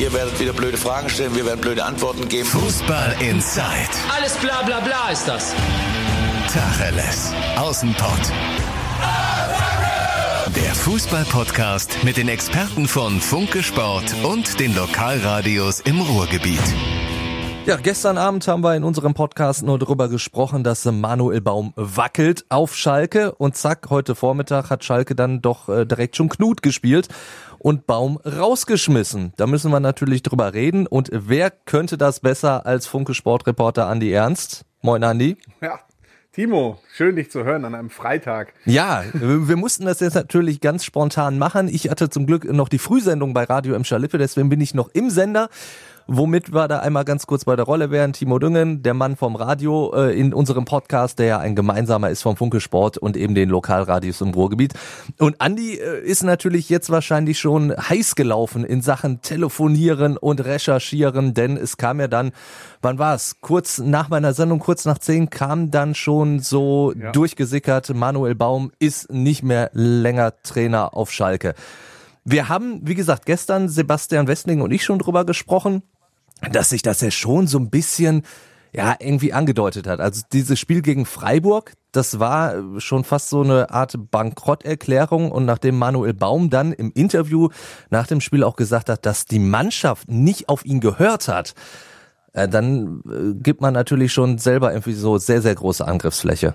Ihr werdet wieder blöde Fragen stellen, wir werden blöde Antworten geben. Fußball Inside. Alles bla bla bla ist das. Tacheles. Außenpott. Der Fußball-Podcast mit den Experten von Funke Sport und den Lokalradios im Ruhrgebiet. Ja, gestern Abend haben wir in unserem Podcast nur darüber gesprochen, dass Manuel Baum wackelt auf Schalke und zack, heute Vormittag hat Schalke dann doch äh, direkt schon Knut gespielt und Baum rausgeschmissen. Da müssen wir natürlich drüber reden und wer könnte das besser als Funke Sportreporter Andi Ernst? Moin Andi. Ja, Timo, schön dich zu hören an einem Freitag. Ja, wir mussten das jetzt natürlich ganz spontan machen. Ich hatte zum Glück noch die Frühsendung bei Radio M. Schalippe, deswegen bin ich noch im Sender Womit wir da einmal ganz kurz bei der Rolle wären. Timo Düngen, der Mann vom Radio äh, in unserem Podcast, der ja ein gemeinsamer ist vom Funke Sport und eben den Lokalradios im Ruhrgebiet. Und Andi äh, ist natürlich jetzt wahrscheinlich schon heiß gelaufen in Sachen Telefonieren und Recherchieren, denn es kam ja dann, wann war es? Kurz nach meiner Sendung, kurz nach zehn, kam dann schon so ja. durchgesickert, Manuel Baum ist nicht mehr länger Trainer auf Schalke. Wir haben, wie gesagt, gestern Sebastian Westling und ich schon drüber gesprochen dass sich das ja schon so ein bisschen ja irgendwie angedeutet hat. Also dieses Spiel gegen Freiburg, das war schon fast so eine Art Bankrotterklärung und nachdem Manuel Baum dann im Interview nach dem Spiel auch gesagt hat, dass die Mannschaft nicht auf ihn gehört hat, äh, dann äh, gibt man natürlich schon selber irgendwie so sehr sehr große Angriffsfläche.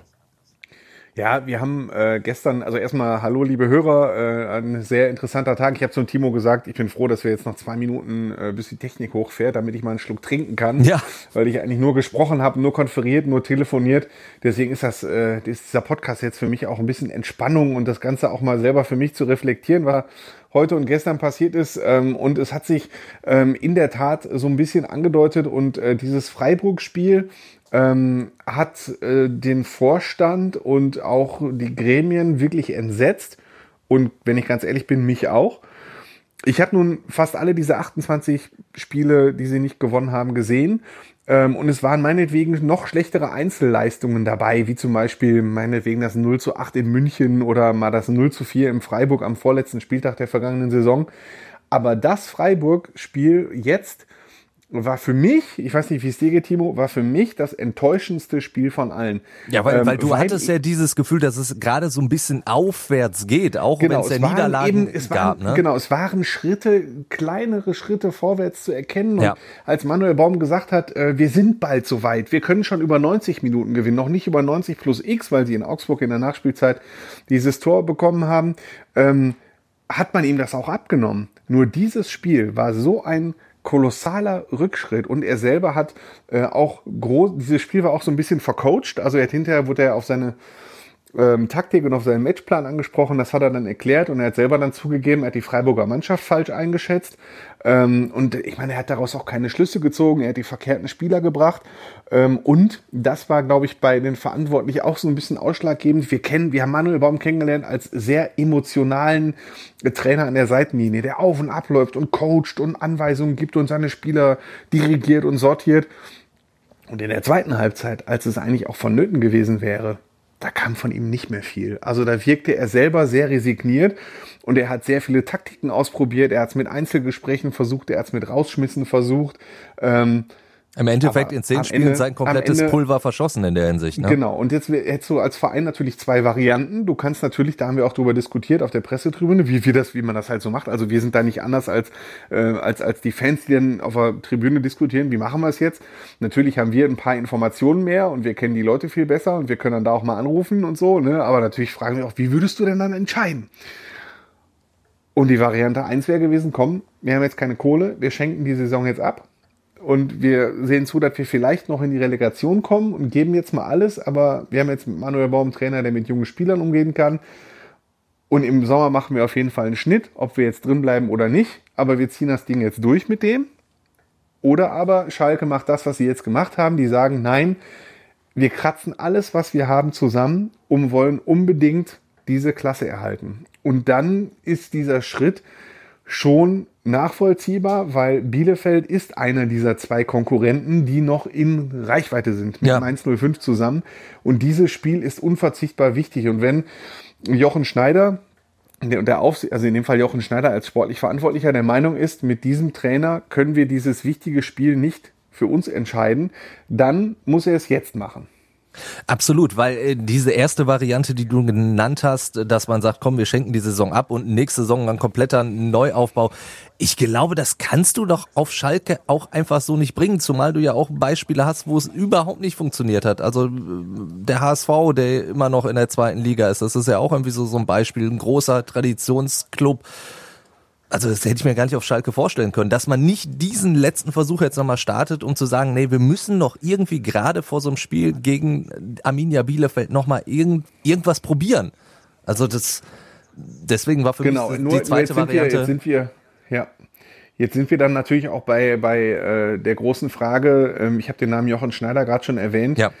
Ja, wir haben äh, gestern, also erstmal hallo liebe Hörer, äh, ein sehr interessanter Tag. Ich habe zum Timo gesagt, ich bin froh, dass wir jetzt noch zwei Minuten, äh, bis die Technik hochfährt, damit ich mal einen Schluck trinken kann. Ja. Weil ich eigentlich nur gesprochen habe, nur konferiert, nur telefoniert. Deswegen ist das, äh, ist dieser Podcast jetzt für mich auch ein bisschen Entspannung und das Ganze auch mal selber für mich zu reflektieren, war heute und gestern passiert ist. Ähm, und es hat sich ähm, in der Tat so ein bisschen angedeutet und äh, dieses Freiburg-Spiel ähm, hat äh, den Vorstand und auch die Gremien wirklich entsetzt. Und wenn ich ganz ehrlich bin, mich auch. Ich habe nun fast alle diese 28 Spiele, die sie nicht gewonnen haben, gesehen. Ähm, und es waren meinetwegen noch schlechtere Einzelleistungen dabei, wie zum Beispiel meinetwegen das 0 zu 8 in München oder mal das 0 zu 4 im Freiburg am vorletzten Spieltag der vergangenen Saison. Aber das Freiburg-Spiel jetzt war für mich, ich weiß nicht, wie es dir geht, Timo, war für mich das enttäuschendste Spiel von allen. Ja, weil, ähm, weil du weil hattest ja dieses Gefühl, dass es gerade so ein bisschen aufwärts geht, auch genau, wenn es ja Niederlagen eben, es gab. Waren, ne? Genau, es waren Schritte, kleinere Schritte vorwärts zu erkennen. Und ja. als Manuel Baum gesagt hat, äh, wir sind bald so weit, wir können schon über 90 Minuten gewinnen, noch nicht über 90 plus X, weil sie in Augsburg in der Nachspielzeit dieses Tor bekommen haben, ähm, hat man ihm das auch abgenommen. Nur dieses Spiel war so ein kolossaler Rückschritt. Und er selber hat äh, auch groß, dieses Spiel war auch so ein bisschen vercoacht, also er hat hinterher wurde er auf seine ähm, Taktik und auf seinen Matchplan angesprochen. Das hat er dann erklärt und er hat selber dann zugegeben, er hat die Freiburger Mannschaft falsch eingeschätzt. Ähm, und ich meine, er hat daraus auch keine Schlüsse gezogen. Er hat die verkehrten Spieler gebracht. Ähm, und das war, glaube ich, bei den Verantwortlichen auch so ein bisschen ausschlaggebend. Wir kennen, wir haben Manuel Baum kennengelernt als sehr emotionalen Trainer an der Seitenlinie, der auf und abläuft und coacht und Anweisungen gibt und seine Spieler dirigiert und sortiert. Und in der zweiten Halbzeit, als es eigentlich auch vonnöten gewesen wäre, da kam von ihm nicht mehr viel. Also da wirkte er selber sehr resigniert und er hat sehr viele Taktiken ausprobiert. Er hat es mit Einzelgesprächen versucht, er hat es mit Rausschmissen versucht. Ähm, im Endeffekt in zehn Spielen Ende, sein komplettes Ende, Pulver verschossen in der Hinsicht. Ne? Genau, und jetzt hättest du als Verein natürlich zwei Varianten. Du kannst natürlich, da haben wir auch drüber diskutiert auf der Pressetribüne, wie wir das, wie man das halt so macht. Also wir sind da nicht anders als, äh, als, als die Fans, die dann auf der Tribüne diskutieren, wie machen wir es jetzt. Natürlich haben wir ein paar Informationen mehr und wir kennen die Leute viel besser und wir können dann da auch mal anrufen und so. Ne? Aber natürlich fragen wir auch, wie würdest du denn dann entscheiden? Und die Variante eins wäre gewesen, komm, wir haben jetzt keine Kohle, wir schenken die Saison jetzt ab und wir sehen zu, dass wir vielleicht noch in die Relegation kommen und geben jetzt mal alles. Aber wir haben jetzt mit Manuel Baum Trainer, der mit jungen Spielern umgehen kann. Und im Sommer machen wir auf jeden Fall einen Schnitt, ob wir jetzt drin bleiben oder nicht. Aber wir ziehen das Ding jetzt durch mit dem. Oder aber Schalke macht das, was sie jetzt gemacht haben. Die sagen, nein, wir kratzen alles, was wir haben, zusammen und wollen unbedingt diese Klasse erhalten. Und dann ist dieser Schritt schon nachvollziehbar, weil Bielefeld ist einer dieser zwei Konkurrenten, die noch in Reichweite sind mit ja. 105 zusammen. Und dieses Spiel ist unverzichtbar wichtig. Und wenn Jochen Schneider der, der Aufsicht, also in dem Fall Jochen Schneider als sportlich Verantwortlicher der Meinung ist, mit diesem Trainer können wir dieses wichtige Spiel nicht für uns entscheiden, dann muss er es jetzt machen. Absolut, weil äh, diese erste Variante, die du genannt hast, dass man sagt, komm, wir schenken die Saison ab und nächste Saison ein kompletter Neuaufbau. Ich glaube, das kannst du doch auf Schalke auch einfach so nicht bringen, zumal du ja auch Beispiele hast, wo es überhaupt nicht funktioniert hat. Also äh, der HSV, der immer noch in der zweiten Liga ist, das ist ja auch irgendwie so, so ein Beispiel, ein großer Traditionsclub also das hätte ich mir gar nicht auf Schalke vorstellen können, dass man nicht diesen letzten Versuch jetzt nochmal startet, um zu sagen, nee, wir müssen noch irgendwie gerade vor so einem Spiel gegen Arminia Bielefeld nochmal irgend, irgendwas probieren. Also das, deswegen war für genau, mich nur, die zweite nur jetzt Variante. Wir, jetzt sind wir, ja. Jetzt sind wir dann natürlich auch bei, bei äh, der großen Frage, ähm, ich habe den Namen Jochen Schneider gerade schon erwähnt. Ja.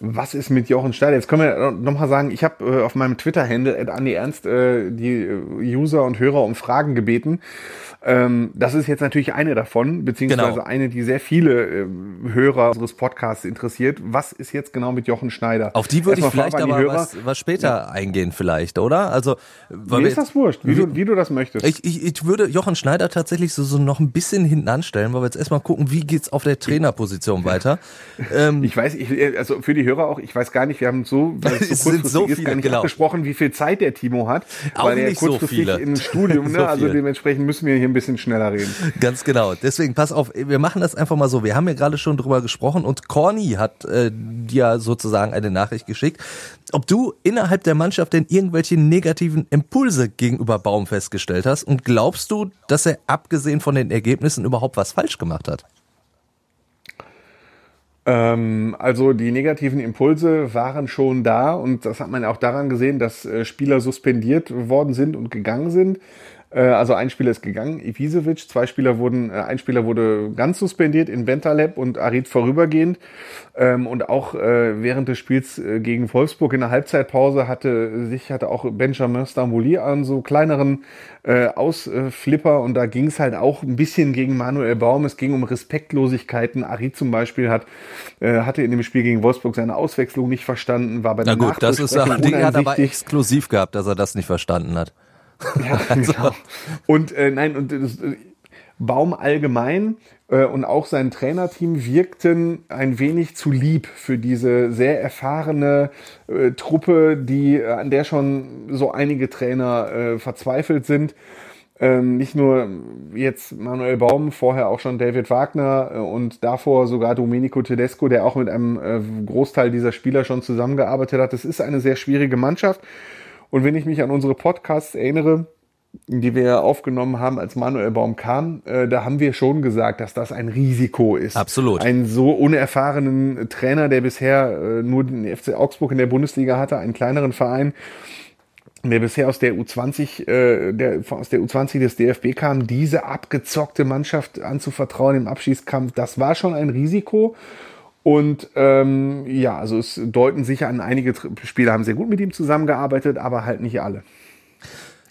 Was ist mit Jochen Schneider? Jetzt können wir nochmal sagen, ich habe äh, auf meinem Twitter-Handle, Andi Ernst, äh, die äh, User und Hörer um Fragen gebeten. Ähm, das ist jetzt natürlich eine davon, beziehungsweise Genau. eine, die sehr viele äh, Hörer unseres Podcasts interessiert. Was ist jetzt genau mit Jochen Schneider? Auf die würde ich vielleicht aber was, was später eingehen vielleicht, oder? Also, weil Mir ist das wurscht, wie du, wie du das möchtest. Ich, ich, ich würde Jochen Schneider tatsächlich so, so noch ein bisschen hinten anstellen, weil wir jetzt erstmal gucken, wie geht's auf der Trainerposition weiter. Ähm, Ich weiß, ich, also für die Hörer auch, ich weiß gar nicht, wir haben so, es so sind so ist, viele, gar nicht genau. abgesprochen, wie viel Zeit der Timo hat, Auch weil er nicht so kurzfristig in ein Studium, ne? So also dementsprechend müssen wir hier ein bisschen schneller reden. Ganz genau. Deswegen pass auf, wir machen das einfach mal so. Wir haben ja gerade schon drüber gesprochen und Corny hat äh, dir sozusagen eine Nachricht geschickt, ob du innerhalb der Mannschaft denn irgendwelche negativen Impulse gegenüber Baum festgestellt hast und glaubst du, dass er abgesehen von den Ergebnissen überhaupt was falsch gemacht hat? Ähm, also die negativen Impulse waren schon da und das hat man auch daran gesehen, dass äh, Spieler suspendiert worden sind und gegangen sind. Äh, also ein Spieler ist gegangen, Ivisevic, zwei Spieler wurden, äh, ein Spieler wurde ganz suspendiert in Bentaleb und Arid vorübergehend. Ähm, und auch äh, während des Spiels gegen Wolfsburg in der Halbzeitpause hatte sich hatte auch Benjamin Stambouli an so kleineren Ausflipper und da ging es halt auch ein bisschen gegen Manuel Baum. Es ging um Respektlosigkeiten. Arid zum Beispiel hat hatte in dem Spiel gegen Wolfsburg seine Auswechslung nicht verstanden, war bei der Na gut, das ist Ding hat aber exklusiv gehabt, dass er das nicht verstanden hat. Ja, genau. Und äh, nein, und das, äh, Baum allgemein äh, und auch sein Trainerteam wirkten ein wenig zu lieb für diese sehr erfahrene äh, Truppe, die äh, an der schon so einige Trainer äh, verzweifelt sind. Ähm, nicht nur jetzt Manuel Baum, vorher auch schon David Wagner äh, und davor sogar Domenico Tedesco, der auch mit einem äh, Großteil dieser Spieler schon zusammengearbeitet hat. Das ist eine sehr schwierige Mannschaft. Und wenn ich mich an unsere Podcasts erinnere, die wir aufgenommen haben, als Manuel Baum kam, äh, da haben wir schon gesagt, dass das ein Risiko ist. Absolut. Einen so unerfahrenen Trainer, der bisher äh, nur den FC Augsburg in der Bundesliga hatte, einen kleineren Verein, der bisher aus der U20, äh, der aus der U20 des DFB kam, diese abgezockte Mannschaft anzuvertrauen im Abschießkampf, das war schon ein Risiko. Und ähm, ja, also es deuten sicher an, einige Spieler haben sehr gut mit ihm zusammengearbeitet, aber halt nicht alle.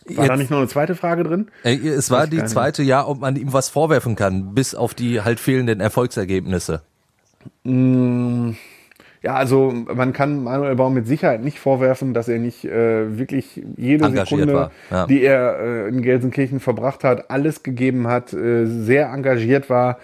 War da Jetzt- nicht noch eine zweite Frage drin? Äh, Es war die zweite, ja, ob man ihm was vorwerfen kann, bis auf die halt fehlenden Erfolgsergebnisse. Ja, also man kann Manuel Baum mit Sicherheit nicht vorwerfen, dass er nicht äh, wirklich jede Engagiert Sekunde, ja. die er äh, in Gelsenkirchen verbracht hat, alles gegeben hat, äh, sehr engagiert war.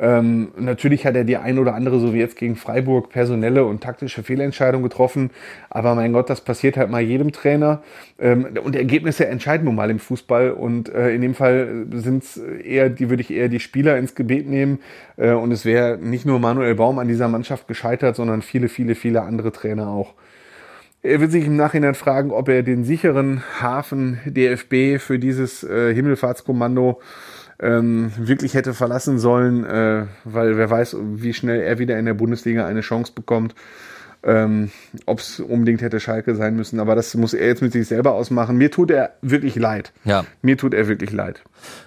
Ähm, natürlich hat er die ein oder andere, so wie jetzt gegen Freiburg, personelle und taktische Fehlentscheidung getroffen. Aber mein Gott, das passiert halt mal jedem Trainer. Ähm, und Ergebnisse entscheiden nun mal im Fußball. Und äh, in dem Fall sind es eher, die würde ich eher die Spieler ins Gebet nehmen. Äh, und es wäre nicht nur Manuel Baum an dieser Mannschaft gescheitert, sondern viele, viele, viele andere Trainer auch. Er wird sich im Nachhinein fragen, ob er den sicheren Hafen DFB für dieses äh, Himmelfahrtskommando ähm, wirklich hätte verlassen sollen, äh, weil wer weiß, wie schnell er wieder in der Bundesliga eine Chance bekommt. Ähm, Ob es unbedingt hätte Schalke sein müssen, aber das muss er jetzt mit sich selber ausmachen. Mir tut er wirklich leid. Ja. Mir tut er wirklich leid.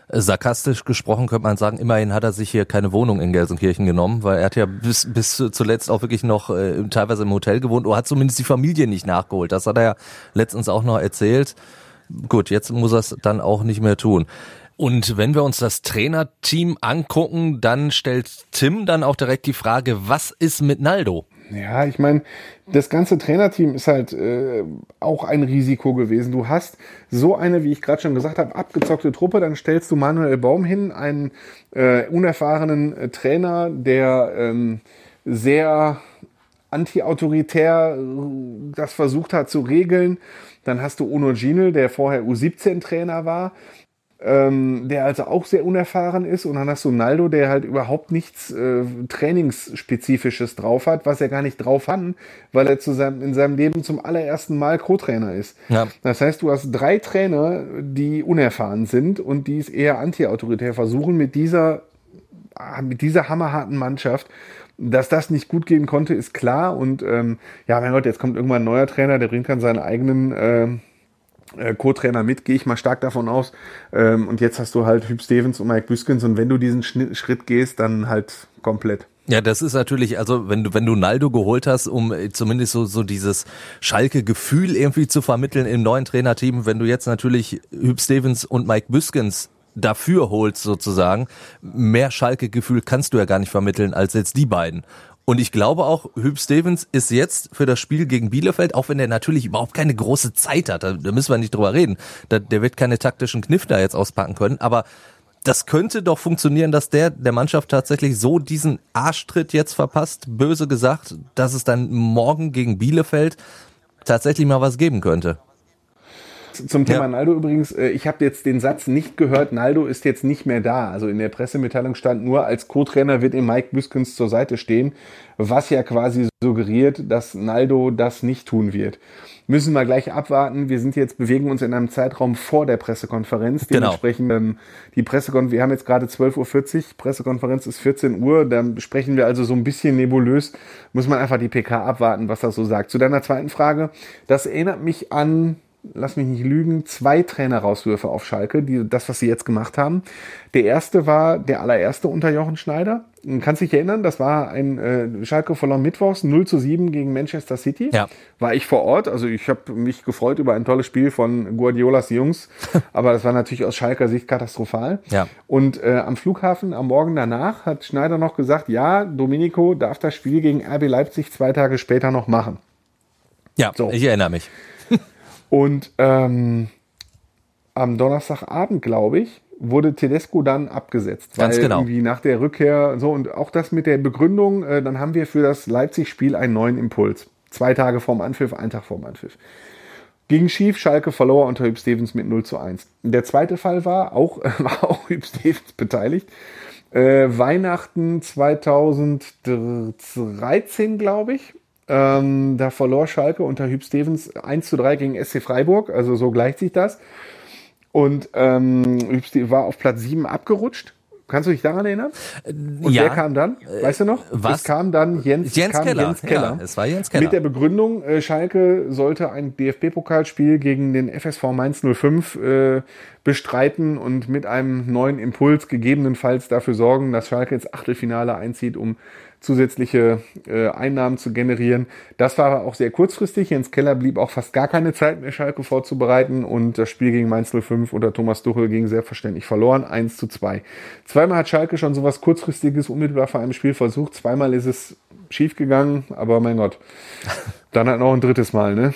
Sarkastisch gesprochen könnte man sagen, immerhin hat er sich hier keine Wohnung in Gelsenkirchen genommen, weil er hat ja bis, bis zuletzt auch wirklich noch äh, teilweise im Hotel gewohnt oder hat zumindest die Familie nicht nachgeholt. Das hat er ja letztens auch noch erzählt. Gut, jetzt muss er es dann auch nicht mehr tun. Und wenn wir uns das Trainerteam angucken, dann stellt Tim dann auch direkt die Frage, was ist mit Naldo? Ja, ich meine, das ganze Trainerteam ist halt äh, auch ein Risiko gewesen. Du hast so eine, wie ich gerade schon gesagt habe, abgezockte Truppe, dann stellst du Manuel Baum hin, einen äh, unerfahrenen äh, Trainer, der ähm, sehr anti-autoritär äh, das versucht hat zu regeln. Dann hast du Ono Ginel, der vorher U17-Trainer war ähm, der also auch sehr unerfahren ist. Und dann hast du Naldo, der halt überhaupt nichts äh, Trainingsspezifisches drauf hat, was er gar nicht drauf hat, weil er zu seinem, in seinem Leben zum allerersten Mal Co-Trainer ist. Ja. Das heißt, du hast drei Trainer, die unerfahren sind und die es eher anti-autoritär versuchen, mit dieser, mit dieser hammerharten Mannschaft dass das nicht gut gehen konnte, ist klar. Und ähm, ja, mein Gott, jetzt kommt irgendwann ein neuer Trainer, der bringt dann seinen eigenen äh, Co-Trainer mit, gehe ich mal stark davon aus. Ähm, und jetzt hast du halt Hüb Stevens und Mike Büskens und wenn du diesen Schritt gehst, dann halt komplett. Ja, das ist natürlich, also wenn du, wenn du Naldo geholt hast, um äh, zumindest so, so dieses Schalke-Gefühl irgendwie zu vermitteln im neuen Trainerteam, wenn du jetzt natürlich Hüb Stevens und Mike Büskens dafür holst sozusagen, mehr Schalke-Gefühl kannst du ja gar nicht vermitteln als jetzt die beiden. Und ich glaube auch, Hüb Stevens ist jetzt für das Spiel gegen Bielefeld, auch wenn er natürlich überhaupt keine große Zeit hat, da, müssen wir nicht drüber reden, da, der wird keine taktischen Kniff da jetzt auspacken können, aber das könnte doch funktionieren, dass der der Mannschaft tatsächlich so diesen Arschtritt jetzt verpasst, böse gesagt, dass es dann morgen gegen Bielefeld tatsächlich mal was geben könnte. Zum Thema ja. Naldo übrigens, äh, ich habe jetzt den Satz nicht gehört, Naldo ist jetzt nicht mehr da. Also in der Pressemitteilung stand nur, als Co-Trainer wird ihm Mike Büskens zur Seite stehen, was ja quasi suggeriert, dass Naldo das nicht tun wird. Müssen wir gleich abwarten. Wir sind jetzt, bewegen uns in einem Zeitraum vor der Pressekonferenz. Genau. Dementsprechend ähm, die Pressekonferenz, wir haben jetzt gerade 12.40 Uhr, Pressekonferenz ist 14 Uhr, da sprechen wir also so ein bisschen nebulös. Muss man einfach die PK abwarten, was das so sagt. Zu deiner zweiten Frage, das erinnert mich an lass mich nicht lügen, zwei Trainerauswürfe auf Schalke, die, das, was sie jetzt gemacht haben. Der erste war der allererste unter Jochen Schneider. Kannst dich erinnern, das war ein äh, Schalke verloren Mittwochs 0 zu 7 gegen Manchester City. Ja. War ich vor Ort, also ich habe mich gefreut über ein tolles Spiel von Guardiolas Jungs, aber das war natürlich aus Schalker Sicht katastrophal. Ja. Und äh, am Flughafen am Morgen danach hat Schneider noch gesagt, ja, Domenico darf das Spiel gegen RB Leipzig zwei Tage später noch machen. Ja, so. ich erinnere mich. Und ähm, am Donnerstagabend, glaube ich, wurde Tedesco dann abgesetzt. Ganz weil genau. irgendwie nach der Rückkehr, so und auch das mit der Begründung, äh, dann haben wir für das Leipzig-Spiel einen neuen Impuls. Zwei Tage vorm Anpfiff, ein Tag vorm Anpfiff. Ging schief, Schalke verlor unter Hüb Stevens mit 0 zu 1. Der zweite Fall war, auch, war auch Hüb Stevens beteiligt. Äh, Weihnachten 2013, glaube ich, ähm, da verlor Schalke unter Hüb Stevens 1 zu 3 gegen SC Freiburg, also so gleicht sich das. Und ähm, Hüb war auf Platz 7 abgerutscht. Kannst du dich daran erinnern? Äh, Und ja. wer kam dann? Weißt du noch? Was? Es kam dann Jens, Jens kam Keller. Jens Keller. Ja, es war Jens Keller. Mit der Begründung, äh, Schalke sollte ein DFB-Pokalspiel gegen den FSV Mainz 05 äh, bestreiten und mit einem neuen Impuls gegebenenfalls dafür sorgen, dass Schalke ins Achtelfinale einzieht, um zusätzliche äh, Einnahmen zu generieren. Das war aber auch sehr kurzfristig. Jens Keller blieb auch fast gar keine Zeit mehr, Schalke vorzubereiten und das Spiel gegen Mainz 05 unter Thomas Duchel ging selbstverständlich verloren, 1 zu 2. Zweimal hat Schalke schon sowas kurzfristiges unmittelbar vor einem Spiel versucht, zweimal ist es schiefgegangen, aber mein Gott, dann halt noch ein drittes Mal, ne?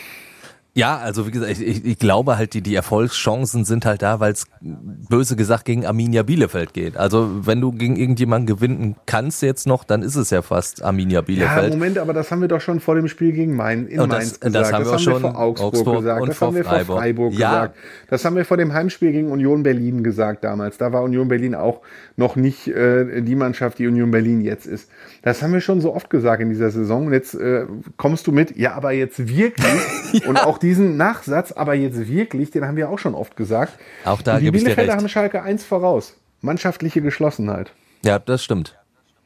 Ja, also wie gesagt, ich, ich glaube halt, die, die Erfolgschancen sind halt da, weil es böse gesagt gegen Arminia Bielefeld geht. Also wenn du gegen irgendjemanden gewinnen kannst jetzt noch, dann ist es ja fast Arminia Bielefeld. Ja, Moment, aber das haben wir doch schon vor dem Spiel gegen Main, in und Mainz das, gesagt. Das haben wir, das haben wir vor Augsburg, Augsburg gesagt. das haben wir vor Freiburg, Freiburg ja. gesagt. Das haben wir vor dem Heimspiel gegen Union Berlin gesagt damals. Da war Union Berlin auch noch nicht äh, die Mannschaft, die Union Berlin jetzt ist. Das haben wir schon so oft gesagt in dieser Saison. Und jetzt äh, kommst du mit, ja, aber jetzt wirklich. ja. Und auch diesen Nachsatz, aber jetzt wirklich, den haben wir auch schon oft gesagt. Auch da gibt es die Bielefelder haben Schalke eins voraus. Mannschaftliche Geschlossenheit. Ja, das stimmt.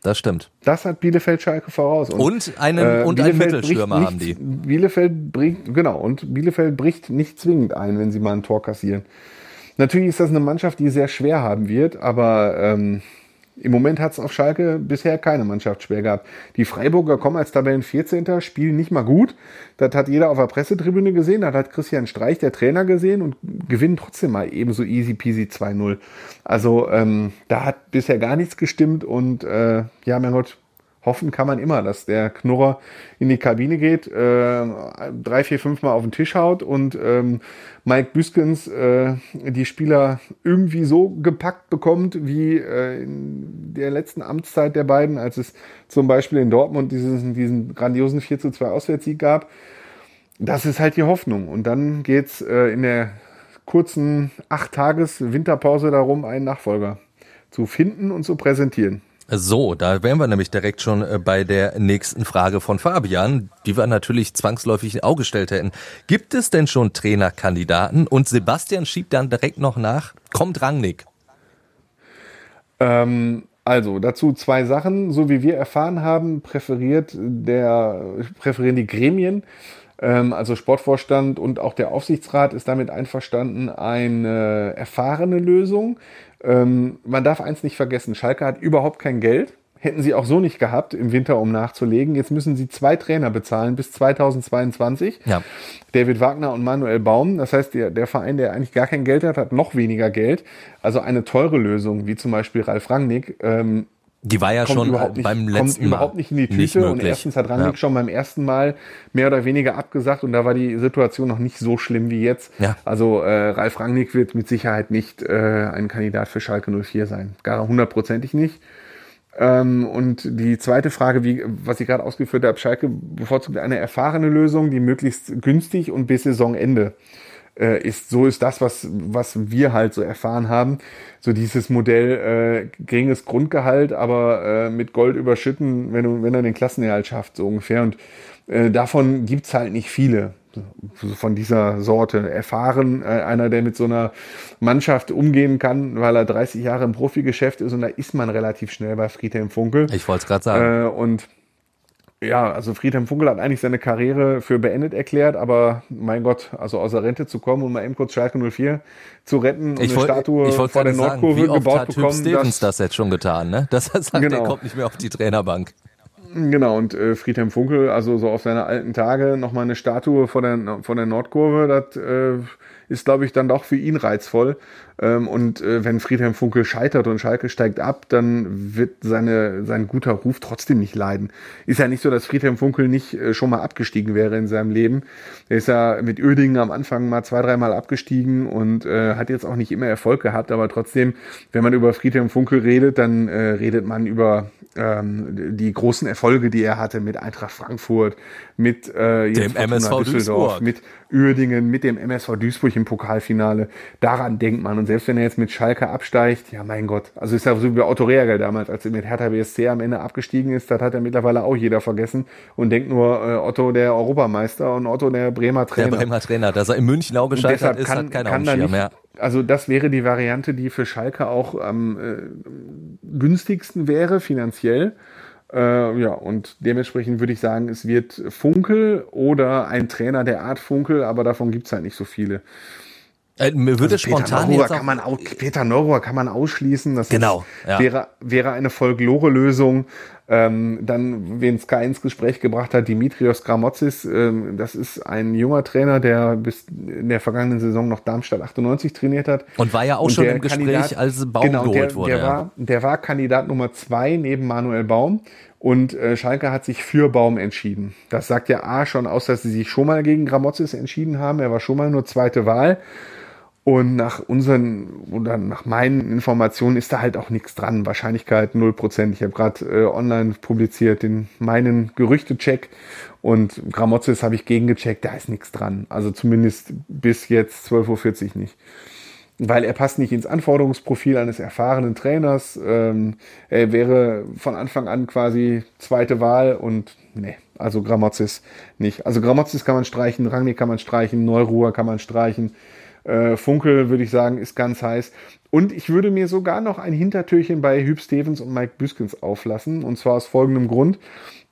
Das stimmt. Das hat Bielefeld Schalke voraus. Und, und einen, äh, und einen Mittelstürmer haben die. Bielefeld bringt, genau, und Bielefeld bricht nicht zwingend ein, wenn sie mal ein Tor kassieren. Natürlich ist das eine Mannschaft, die sehr schwer haben wird, aber ähm, im Moment hat es auf Schalke bisher keine Mannschaft schwer gehabt. Die Freiburger kommen als Tabellen 14. spielen nicht mal gut. Das hat jeder auf der Pressetribüne gesehen. Das hat Christian Streich, der Trainer, gesehen und gewinnen trotzdem mal ebenso easy peasy 2-0. Also ähm, da hat bisher gar nichts gestimmt und äh, ja, mein Gott, hoffen kann man immer, dass der Knurrer in die Kabine geht, äh, drei, vier, fünf Mal auf den Tisch haut und ähm, Mike Büskens äh, die Spieler irgendwie so gepackt bekommt, wie äh, in der letzten Amtszeit der beiden, als es zum Beispiel in Dortmund diesen, diesen grandiosen 4 zu 2 Auswärtssieg gab. Das ist halt die Hoffnung. Und dann geht's äh, in der kurzen acht Tages Winterpause darum, einen Nachfolger zu finden und zu präsentieren. So, da wären wir nämlich direkt schon äh, bei der nächsten Frage von Fabian, die wir natürlich zwangsläufig in Auge gestellt hätten. Gibt es denn schon Trainerkandidaten? Und Sebastian schiebt dann direkt noch nach, kommt Rangnick? Ähm, also dazu zwei Sachen. So wie wir erfahren haben, präferiert der, präferieren die Gremien, ähm, also Sportvorstand und auch der Aufsichtsrat ist damit einverstanden, eine erfahrene Lösung. Ähm, man darf eins nicht vergessen, Schalke hat überhaupt kein Geld. Hätten sie auch so nicht gehabt im Winter, um nachzulegen. Jetzt müssen sie zwei Trainer bezahlen bis 2022. Ja. David Wagner und Manuel Baum. Das heißt, der, der Verein, der eigentlich gar kein Geld hat, hat noch weniger Geld. Also eine teure Lösung, wie zum Beispiel Ralf Rangnick, ähm, die war ja schon nicht, beim letzten kommt Mal überhaupt nicht in die Tüte. Und erstens hat Rangnick ja. schon beim ersten Mal mehr oder weniger abgesagt und da war die Situation noch nicht so schlimm wie jetzt. Ja. Also äh, Ralf Rangnick wird mit Sicherheit nicht äh, ein Kandidat für Schalke 04 sein. Gar hundertprozentig nicht. Ähm, und die zweite Frage, wie, was ich gerade ausgeführt habe, Schalke bevorzugt eine erfahrene Lösung, die möglichst günstig und bis Saisonende äh, ist. So ist das, was, was wir halt so erfahren haben. So dieses Modell äh, geringes Grundgehalt, aber äh, mit Gold überschütten, wenn, du, wenn er den Klassenerhalt schafft, so ungefähr. Und äh, davon gibt's halt nicht viele von dieser Sorte erfahren. Äh, einer, der mit so einer Mannschaft umgehen kann, weil er 30 Jahre im Profigeschäft ist und da ist man relativ schnell bei Friedhelm Funkel. Ich wollte es gerade sagen. Äh, und ja, also Friedhelm Funkel hat eigentlich seine Karriere für beendet erklärt, aber mein Gott, also aus der Rente zu kommen und mal eben kurz Schalke 04 zu retten und ich eine Statue vor der Nordkurve sagen, wie gebaut hat bekommen. Stevens das, das jetzt schon getan, ne? Dass er sagt, genau. er kommt nicht mehr auf die Trainerbank. Genau, und äh, Friedhelm Funkel, also so auf seine alten Tage, nochmal eine Statue vor der, vor der Nordkurve, das äh, ist, glaube ich, dann doch für ihn reizvoll. Ähm, und äh, wenn Friedhelm Funkel scheitert und Schalke steigt ab, dann wird seine, sein guter Ruf trotzdem nicht leiden. Ist ja nicht so, dass Friedhelm Funkel nicht äh, schon mal abgestiegen wäre in seinem Leben. Er ist ja mit Uerdingen am Anfang mal zwei, dreimal abgestiegen und äh, hat jetzt auch nicht immer Erfolg gehabt, aber trotzdem, wenn man über Friedhelm Funkel redet, dann äh, redet man über ähm, die großen Erfolge, die er hatte mit Eintracht Frankfurt, mit äh, dem MSV Düsseldorf, mit Uerdingen, mit dem MSV Duisburg im Pokalfinale. Daran denkt man. Und selbst wenn er jetzt mit Schalke absteigt, ja mein Gott, also ist ja so wie Otto Reagel damals, als er mit Hertha BSC am Ende abgestiegen ist, das hat er mittlerweile auch jeder vergessen und denkt nur äh, Otto der Europameister und Otto der Bremer Trainer. Der Bremer Trainer, dass er in München auch gescheitert ist, kann, hat keiner kann mehr. Also das wäre die Variante, die für Schalke auch am äh, günstigsten wäre finanziell. Äh, ja, und dementsprechend würde ich sagen, es wird Funkel oder ein Trainer der Art Funkel, aber davon gibt es halt nicht so viele. Äh, mir würde also spontan Peter kann man auch, Peter Neurohr kann man ausschließen. Das genau, ist, ja. wäre, wäre eine Folklore-Lösung. Ähm, dann, wen Sky ins Gespräch gebracht hat, Dimitrios Gramotzis. Ähm, das ist ein junger Trainer, der bis in der vergangenen Saison noch Darmstadt 98 trainiert hat. Und war ja auch Und schon im Gespräch, Kandidat, als Baum genau, geholt der, wurde. Der, ja. war, der war Kandidat Nummer zwei neben Manuel Baum. Und äh, Schalke hat sich für Baum entschieden. Das sagt ja A schon aus, dass sie sich schon mal gegen Gramotzis entschieden haben. Er war schon mal nur zweite Wahl. Und nach unseren oder nach meinen Informationen ist da halt auch nichts dran. Wahrscheinlichkeit 0%. Ich habe gerade äh, online publiziert den meinen Gerüchtecheck und Gramozis habe ich gegengecheckt, da ist nichts dran. Also zumindest bis jetzt 12.40 Uhr nicht. Weil er passt nicht ins Anforderungsprofil eines erfahrenen Trainers. Ähm, er wäre von Anfang an quasi zweite Wahl und nee, also Gramozis nicht. Also Gramozis kann man streichen, Rangnick kann man streichen, Neuruhr kann man streichen. Äh, Funkel, würde ich sagen, ist ganz heiß. Und ich würde mir sogar noch ein Hintertürchen bei Hüb Stevens und Mike Büskens auflassen. Und zwar aus folgendem Grund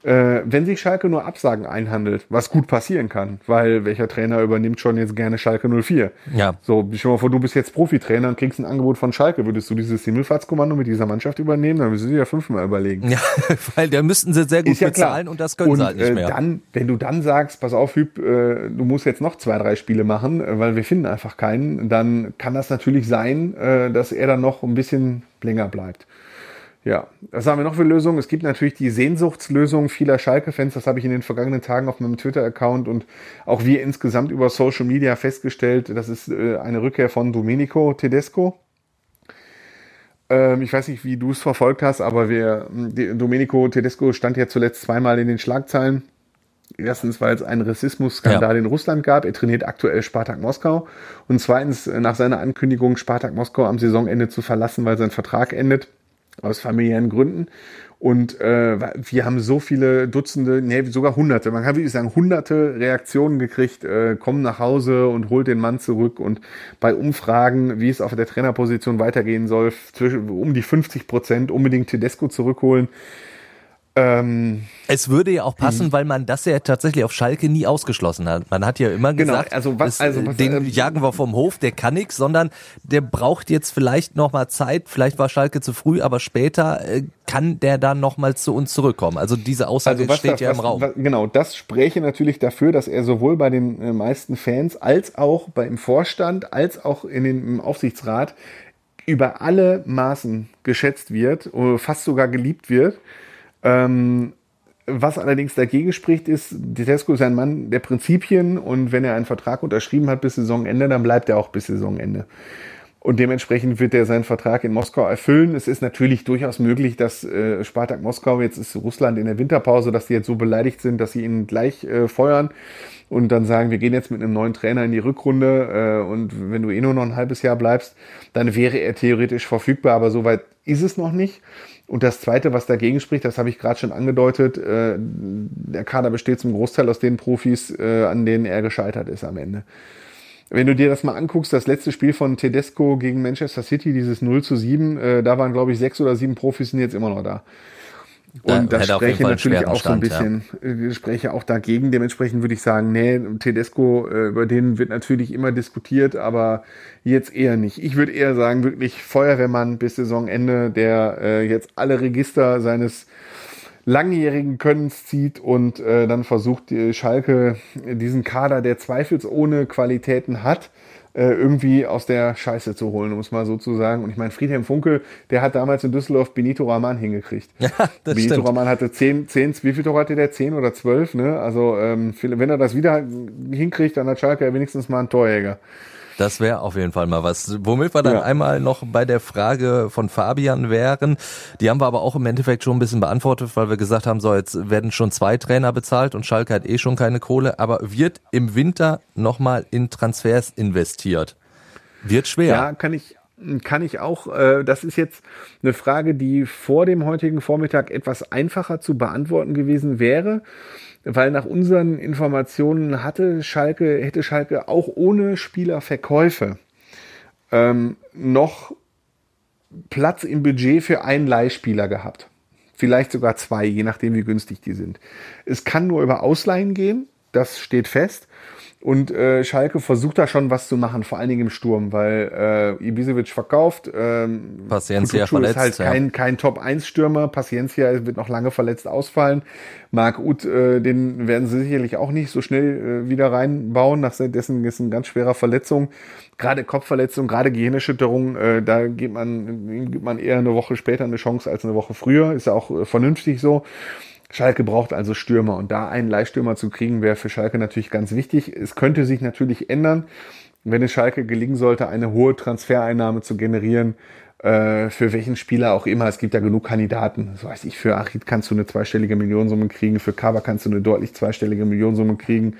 äh, wenn sich Schalke nur Absagen einhandelt, was gut passieren kann, weil welcher Trainer übernimmt schon jetzt gerne Schalke 04? Ja. So, stell mal vor, du bist jetzt Profitrainer und kriegst ein Angebot von Schalke. Würdest du dieses Himmelfahrtskommando mit dieser Mannschaft übernehmen? Dann müssen sie ja fünfmal überlegen. Ja, weil da müssten sie sehr gut ja bezahlen klar. und das können und, sie halt nicht mehr. Äh, dann, wenn du dann sagst, pass auf, Hüb, äh, du musst jetzt noch zwei, drei Spiele machen, äh, weil wir finden einfach keinen, dann kann das natürlich sein, äh, dass er dann noch ein bisschen länger bleibt. Ja, was haben wir noch für Lösungen? Es gibt natürlich die Sehnsuchtslösung vieler Schalke-Fans. Das habe ich in den vergangenen Tagen auf meinem Twitter-Account und auch wir insgesamt über Social Media festgestellt. Das ist äh, eine Rückkehr von Domenico Tedesco. Ähm, ich weiß nicht, wie du es verfolgt hast, aber wir, Domenico Tedesco stand ja zuletzt zweimal in den Schlagzeilen. Erstens, weil es einen Rassismus-Skandal ja. in Russland gab. Er trainiert aktuell Spartak Moskau. Und zweitens, nach seiner Ankündigung, Spartak Moskau am Saisonende zu verlassen, weil sein Vertrag endet aus familiären Gründen. Und äh, wir haben so viele Dutzende, nee, sogar Hunderte, man kann wirklich sagen, Hunderte Reaktionen gekriegt, äh, kommen nach Hause und holt den Mann zurück. Und bei Umfragen, wie es auf der Trainerposition weitergehen soll, zwischen, um die 50 Prozent unbedingt Tedesco zurückholen. Ähm, es würde ja auch passen, weil man das ja tatsächlich auf Schalke nie ausgeschlossen hat. Man hat ja immer genau, gesagt, also was, also was, den äh, jagen wir vom Hof, der kann nichts, sondern der braucht jetzt vielleicht nochmal Zeit. Vielleicht war Schalke zu früh, aber später äh, kann der dann nochmal zu uns zurückkommen. Also diese Aussage also steht das, ja im Raum. Was, genau, das spräche natürlich dafür, dass er sowohl bei den äh, meisten Fans als auch beim Vorstand als auch in den, im Aufsichtsrat über alle Maßen geschätzt wird, fast sogar geliebt wird. Ähm, was allerdings dagegen spricht, ist, Tedesco ist ein Mann der Prinzipien und wenn er einen Vertrag unterschrieben hat bis Saisonende, dann bleibt er auch bis Saisonende. Und dementsprechend wird er seinen Vertrag in Moskau erfüllen. Es ist natürlich durchaus möglich, dass äh, Spartak Moskau, jetzt ist Russland in der Winterpause, dass die jetzt so beleidigt sind, dass sie ihn gleich äh, feuern und dann sagen, wir gehen jetzt mit einem neuen Trainer in die Rückrunde äh, und wenn du eh nur noch ein halbes Jahr bleibst, dann wäre er theoretisch verfügbar, aber soweit ist es noch nicht. Und das Zweite, was dagegen spricht, das habe ich gerade schon angedeutet, äh, der Kader besteht zum Großteil aus den Profis, äh, an denen er gescheitert ist am Ende. Wenn du dir das mal anguckst, das letzte Spiel von Tedesco gegen Manchester City, dieses 0 zu 7, äh, da waren, glaube ich, sechs oder sieben Profis sind jetzt immer noch da. Und das spreche natürlich auch so ein bisschen, ja. Äh, spreche auch dagegen. Dementsprechend würde ich sagen, nee, Tedesco, äh, über den wird natürlich immer diskutiert, aber jetzt eher nicht. Ich würde eher sagen, wirklich Feuerwehrmann bis Saisonende, der äh, jetzt alle Register seines langjährigen Könnens zieht und dann versucht, Schalke diesen Kader, der zweifelsohne Qualitäten hat, äh, irgendwie aus der Scheiße zu holen, um es mal so zu sagen. Und ich meine, Friedhelm Funkel, der hat damals in Düsseldorf Benito Rahman hingekriegt. Ja, das Benito stimmt. Rahman hatte zehn, zehn, wie viel Tore hatte der? Zehn oder zwölf, ne? Also, ähm, wenn er das wieder hinkriegt, dann hat Schalke ja wenigstens mal einen Torjäger. Das wäre auf jeden Fall mal was. Womit wir dann ja. einmal noch bei der Frage von Fabian wären. Die haben wir aber auch im Endeffekt schon ein bisschen beantwortet, weil wir gesagt haben, so jetzt werden schon zwei Trainer bezahlt und Schalke hat eh schon keine Kohle, aber wird im Winter nochmal in Transfers investiert? Wird schwer. Ja, kann ich, kann ich auch. Äh, das ist jetzt eine Frage, die vor dem heutigen Vormittag etwas einfacher zu beantworten gewesen wäre weil nach unseren Informationen hatte Schalke, hätte Schalke auch ohne Spielerverkäufe ähm, noch Platz im Budget für einen Leihspieler gehabt. Vielleicht sogar zwei, je nachdem, wie günstig die sind. Es kann nur über Ausleihen gehen, das steht fest. Und äh, Schalke versucht da schon was zu machen, vor allen Dingen im Sturm, weil äh, Ibisevic verkauft. Ähm, Paciencia verletzt. ist halt kein, kein Top-1-Stürmer. Paciencia wird noch lange verletzt ausfallen. Marc Uth, äh, den werden sie sicherlich auch nicht so schnell äh, wieder reinbauen. Nach dessen ist eine ganz schwerer Verletzung. Gerade Kopfverletzung, gerade Gehirnerschütterung, äh, da gibt man, gibt man eher eine Woche später eine Chance als eine Woche früher. Ist ja auch äh, vernünftig so. Schalke braucht also Stürmer und da einen Leihstürmer zu kriegen, wäre für Schalke natürlich ganz wichtig. Es könnte sich natürlich ändern, wenn es Schalke gelingen sollte, eine hohe Transfereinnahme zu generieren, äh, für welchen Spieler auch immer. Es gibt ja genug Kandidaten. So weiß ich, für Achid kannst du eine zweistellige Millionensumme kriegen, für Kaba kannst du eine deutlich zweistellige Millionensumme kriegen.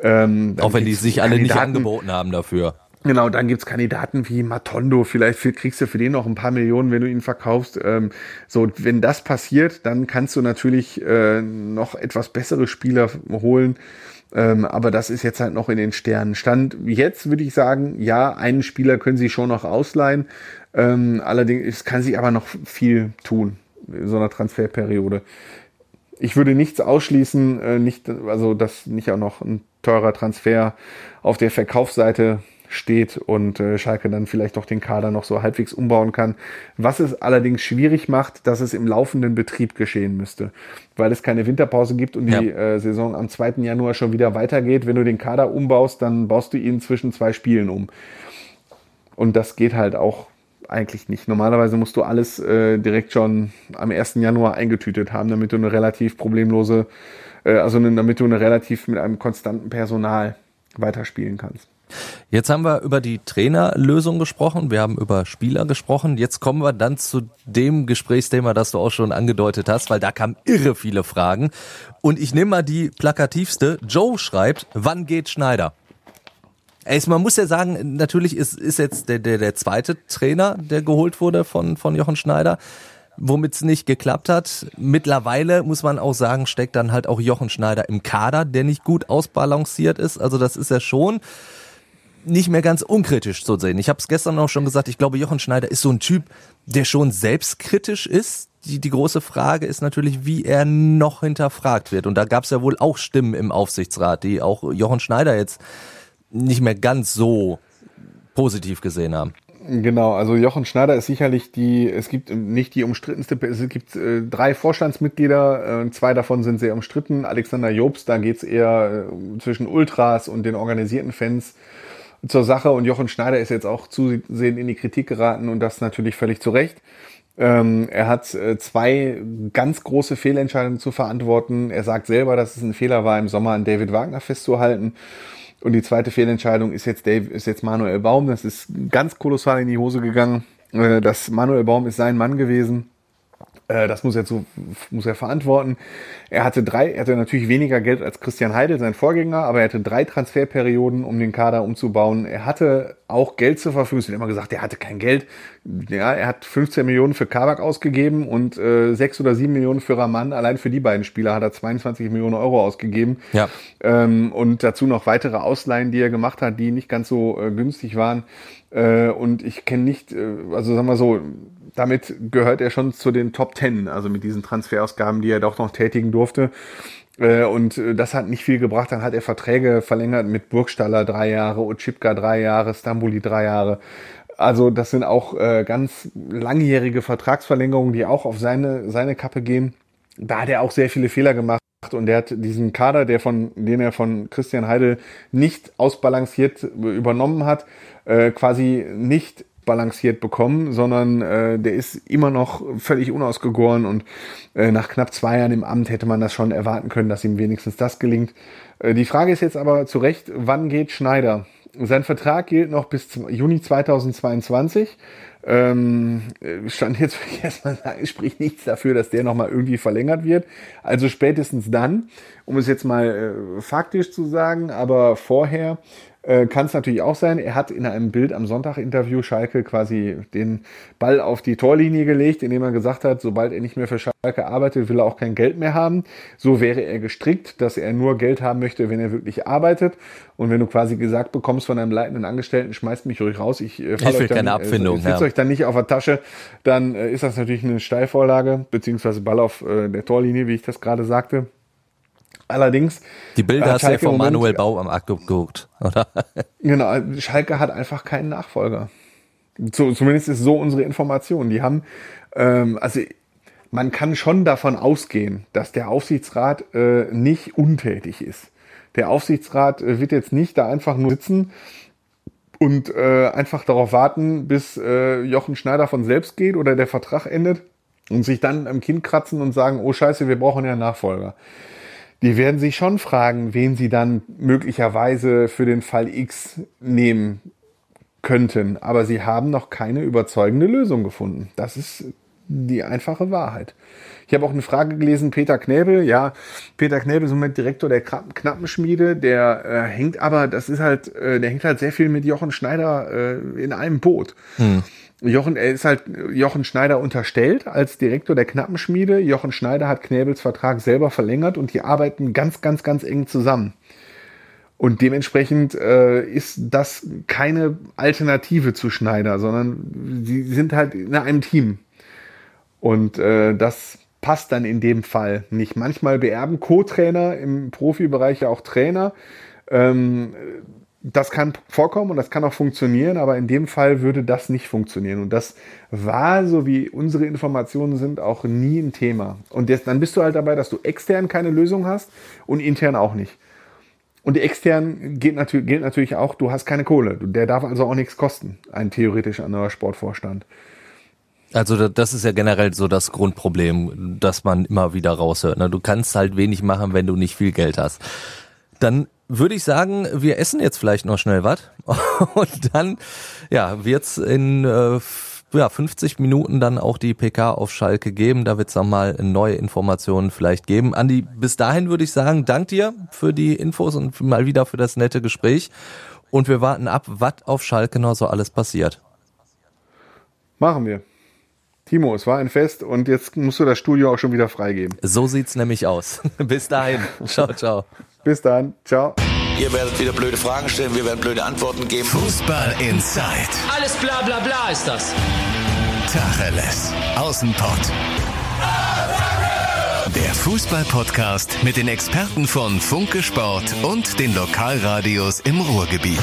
Ähm, auch wenn die sich alle nicht angeboten haben dafür. Genau, dann gibt's Kandidaten wie Matondo. Vielleicht kriegst du für den noch ein paar Millionen, wenn du ihn verkaufst. Ähm, so, wenn das passiert, dann kannst du natürlich äh, noch etwas bessere Spieler holen. Ähm, aber das ist jetzt halt noch in den Sternen. Stand jetzt würde ich sagen, ja, einen Spieler können sie schon noch ausleihen. Ähm, allerdings es kann sich aber noch viel tun in so einer Transferperiode. Ich würde nichts ausschließen, äh, nicht, also dass nicht auch noch ein teurer Transfer auf der Verkaufsseite steht und äh, Schalke dann vielleicht doch den Kader noch so halbwegs umbauen kann. Was es allerdings schwierig macht, dass es im laufenden Betrieb geschehen müsste, weil es keine Winterpause gibt und ja. die äh, Saison am 2. Januar schon wieder weitergeht. Wenn du den Kader umbaust, dann baust du ihn zwischen zwei Spielen um. Und das geht halt auch eigentlich nicht. Normalerweise musst du alles äh, direkt schon am 1. Januar eingetütet haben, damit du eine relativ problemlose, äh, also damit du eine relativ mit einem konstanten Personal weiterspielen kannst. Jetzt haben wir über die Trainerlösung gesprochen, wir haben über Spieler gesprochen. Jetzt kommen wir dann zu dem Gesprächsthema, das du auch schon angedeutet hast, weil da kamen irre viele Fragen. Und ich nehme mal die plakativste. Joe schreibt, wann geht Schneider? man muss ja sagen, natürlich ist, ist jetzt der, der, der zweite Trainer, der geholt wurde von, von Jochen Schneider womit es nicht geklappt hat. Mittlerweile muss man auch sagen, steckt dann halt auch Jochen Schneider im Kader, der nicht gut ausbalanciert ist. Also das ist ja schon nicht mehr ganz unkritisch zu sehen. Ich habe es gestern auch schon gesagt, ich glaube, Jochen Schneider ist so ein Typ, der schon selbstkritisch ist. Die, die große Frage ist natürlich, wie er noch hinterfragt wird. Und da gab es ja wohl auch Stimmen im Aufsichtsrat, die auch Jochen Schneider jetzt nicht mehr ganz so positiv gesehen haben. Genau, also Jochen Schneider ist sicherlich die, es gibt nicht die umstrittenste, es gibt äh, drei Vorstandsmitglieder, äh, zwei davon sind sehr umstritten. Alexander Jobst, da geht's eher äh, zwischen Ultras und den organisierten Fans zur Sache und Jochen Schneider ist jetzt auch zusehend in die Kritik geraten und das natürlich völlig zu Recht. Ähm, er hat äh, zwei ganz große Fehlentscheidungen zu verantworten. Er sagt selber, dass es ein Fehler war, im Sommer an David Wagner festzuhalten. Und die zweite Fehlentscheidung ist jetzt, Dave, ist jetzt Manuel Baum. Das ist ganz kolossal in die Hose gegangen. Äh, das Manuel Baum ist sein Mann gewesen. Äh, das muss er, zu, muss er verantworten. Er hatte drei, er hatte natürlich weniger Geld als Christian Heidel, sein Vorgänger, aber er hatte drei Transferperioden, um den Kader umzubauen. Er hatte auch Geld zur Verfügung. Es wird immer gesagt, er hatte kein Geld. Ja, er hat 15 Millionen für Kabak ausgegeben und äh, 6 oder 7 Millionen für Raman. Allein für die beiden Spieler hat er 22 Millionen Euro ausgegeben. Ja. Ähm, und dazu noch weitere Ausleihen, die er gemacht hat, die nicht ganz so äh, günstig waren. Äh, und ich kenne nicht, äh, also sagen wir so, damit gehört er schon zu den Top Ten, also mit diesen Transferausgaben, die er doch noch tätigen durfte. Äh, und äh, das hat nicht viel gebracht. Dann hat er Verträge verlängert mit Burgstaller drei Jahre, Otschipka drei Jahre, Stambuli drei Jahre. Also das sind auch äh, ganz langjährige Vertragsverlängerungen, die auch auf seine, seine Kappe gehen. Da hat er auch sehr viele Fehler gemacht und der hat diesen Kader, der von, den er von Christian Heidel nicht ausbalanciert übernommen hat, äh, quasi nicht balanciert bekommen, sondern äh, der ist immer noch völlig unausgegoren und äh, nach knapp zwei Jahren im Amt hätte man das schon erwarten können, dass ihm wenigstens das gelingt. Äh, die Frage ist jetzt aber zu Recht, wann geht Schneider? Sein Vertrag gilt noch bis Juni 2022. Ähm, stand jetzt erstmal spricht nichts dafür, dass der nochmal irgendwie verlängert wird. Also spätestens dann, um es jetzt mal äh, faktisch zu sagen, aber vorher äh, Kann es natürlich auch sein. Er hat in einem Bild am Sonntag-Interview Schalke quasi den Ball auf die Torlinie gelegt, indem er gesagt hat, sobald er nicht mehr für Schalke arbeitet, will er auch kein Geld mehr haben. So wäre er gestrickt, dass er nur Geld haben möchte, wenn er wirklich arbeitet. Und wenn du quasi gesagt bekommst von einem leitenden Angestellten, schmeißt mich ruhig raus, ich äh, falle euch, dann, keine Abfindung, äh, ja. euch dann nicht auf der Tasche, dann äh, ist das natürlich eine Steilvorlage, beziehungsweise Ball auf äh, der Torlinie, wie ich das gerade sagte. Allerdings. Die Bilder hast du ja von Manuel Bau am geguckt, oder? Genau, Schalke hat einfach keinen Nachfolger. So, zumindest ist so unsere Information. Die haben, ähm, also man kann schon davon ausgehen, dass der Aufsichtsrat äh, nicht untätig ist. Der Aufsichtsrat äh, wird jetzt nicht da einfach nur sitzen und äh, einfach darauf warten, bis äh, Jochen Schneider von selbst geht oder der Vertrag endet und sich dann am Kinn kratzen und sagen, oh scheiße, wir brauchen ja einen Nachfolger die werden sich schon fragen, wen sie dann möglicherweise für den Fall X nehmen könnten. Aber sie haben noch keine überzeugende Lösung gefunden. Das ist die einfache Wahrheit. Ich habe auch eine Frage gelesen, Peter Knäbel, ja, Peter Knäbel ist im Moment Direktor der Knappenschmiede, der äh, hängt aber, das ist halt, äh, der hängt halt sehr viel mit Jochen Schneider äh, in einem Boot. Hm. Jochen, er ist halt Jochen Schneider unterstellt als Direktor der Knappenschmiede. Jochen Schneider hat Knäbels Vertrag selber verlängert und die arbeiten ganz, ganz, ganz eng zusammen. Und dementsprechend äh, ist das keine Alternative zu Schneider, sondern sie sind halt in einem Team. Und äh, das passt dann in dem Fall nicht. Manchmal beerben Co-Trainer im Profibereich ja auch Trainer. Ähm, das kann vorkommen und das kann auch funktionieren, aber in dem Fall würde das nicht funktionieren. Und das war, so wie unsere Informationen sind, auch nie ein Thema. Und jetzt, dann bist du halt dabei, dass du extern keine Lösung hast und intern auch nicht. Und die externen gilt natürlich, gilt natürlich auch, du hast keine Kohle. Der darf also auch nichts kosten, ein theoretisch anderer Sportvorstand. Also das ist ja generell so das Grundproblem, das man immer wieder raushört. Ne? Du kannst halt wenig machen, wenn du nicht viel Geld hast. Dann würde ich sagen, wir essen jetzt vielleicht noch schnell was und dann ja wird's in äh, ja, 50 Minuten dann auch die PK auf Schalke geben. Da wird es nochmal neue Informationen vielleicht geben. Andi, bis dahin würde ich sagen, dank dir für die Infos und mal wieder für das nette Gespräch. Und wir warten ab, was auf Schalke noch so alles passiert. Machen wir. Timo, es war ein Fest und jetzt musst du das Studio auch schon wieder freigeben. So sieht's nämlich aus. Bis dahin. Ciao, ciao. Bis dann. Ciao. Ihr werdet wieder blöde Fragen stellen, wir werden blöde Antworten geben. Fußball Inside. Alles bla bla bla ist das. Tacheles. Außenpott. Der Fußball-Podcast mit den Experten von Funke Sport und den Lokalradios im Ruhrgebiet.